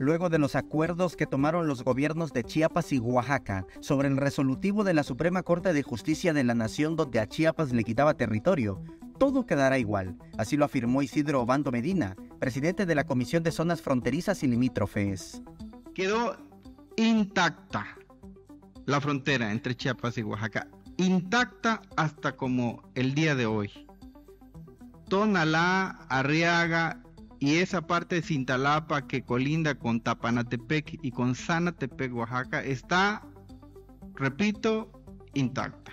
luego de los acuerdos que tomaron los gobiernos de Chiapas y Oaxaca sobre el resolutivo de la Suprema Corte de Justicia de la Nación donde a Chiapas le quitaba territorio, todo quedará igual, así lo afirmó Isidro Obando Medina, presidente de la Comisión de Zonas Fronterizas y Limítrofes. Quedó intacta la frontera entre Chiapas y Oaxaca, intacta hasta como el día de hoy. Tonalá, Arriaga y esa parte de Cintalapa que colinda con Tapanatepec y con Sanatepec, Oaxaca, está, repito, intacta.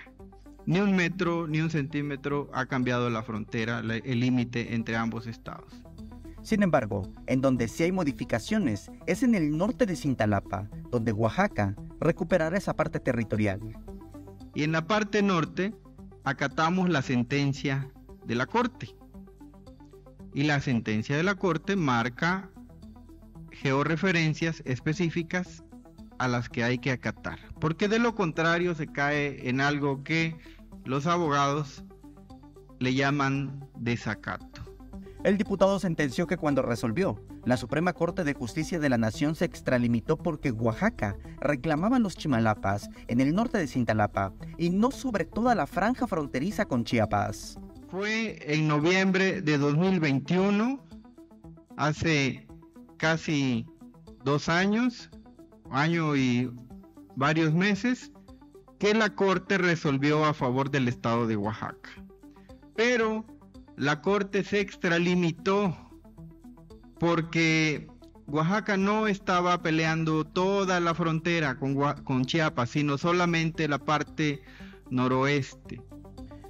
Ni un metro, ni un centímetro ha cambiado la frontera, el límite entre ambos estados. Sin embargo, en donde sí hay modificaciones es en el norte de Cintalapa, donde Oaxaca recuperará esa parte territorial. Y en la parte norte acatamos la sentencia de la Corte y la sentencia de la Corte marca georreferencias específicas a las que hay que acatar, porque de lo contrario se cae en algo que los abogados le llaman desacato. El diputado sentenció que cuando resolvió, la Suprema Corte de Justicia de la Nación se extralimitó porque Oaxaca reclamaba los chimalapas en el norte de Cintalapa y no sobre toda la franja fronteriza con Chiapas. Fue en noviembre de 2021, hace casi dos años, año y varios meses, que la Corte resolvió a favor del Estado de Oaxaca. Pero la Corte se extralimitó porque Oaxaca no estaba peleando toda la frontera con, con Chiapas, sino solamente la parte noroeste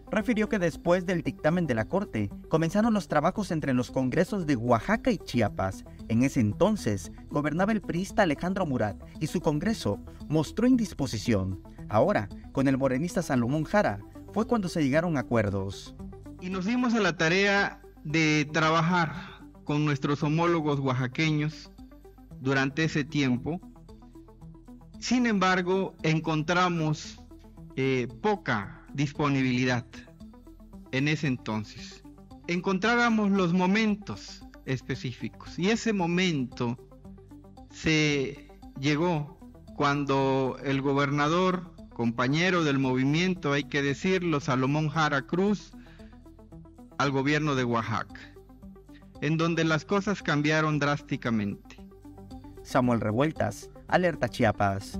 refirió que después del dictamen de la Corte comenzaron los trabajos entre los congresos de Oaxaca y Chiapas. En ese entonces gobernaba el priista Alejandro Murat y su congreso mostró indisposición. Ahora, con el morenista Salomón Jara, fue cuando se llegaron a acuerdos. Y nos dimos a la tarea de trabajar con nuestros homólogos oaxaqueños durante ese tiempo. Sin embargo, encontramos eh, poca disponibilidad en ese entonces. Encontrábamos los momentos específicos y ese momento se llegó cuando el gobernador, compañero del movimiento, hay que decirlo, Salomón Jara Cruz, al gobierno de Oaxaca, en donde las cosas cambiaron drásticamente. Samuel Revueltas, Alerta Chiapas.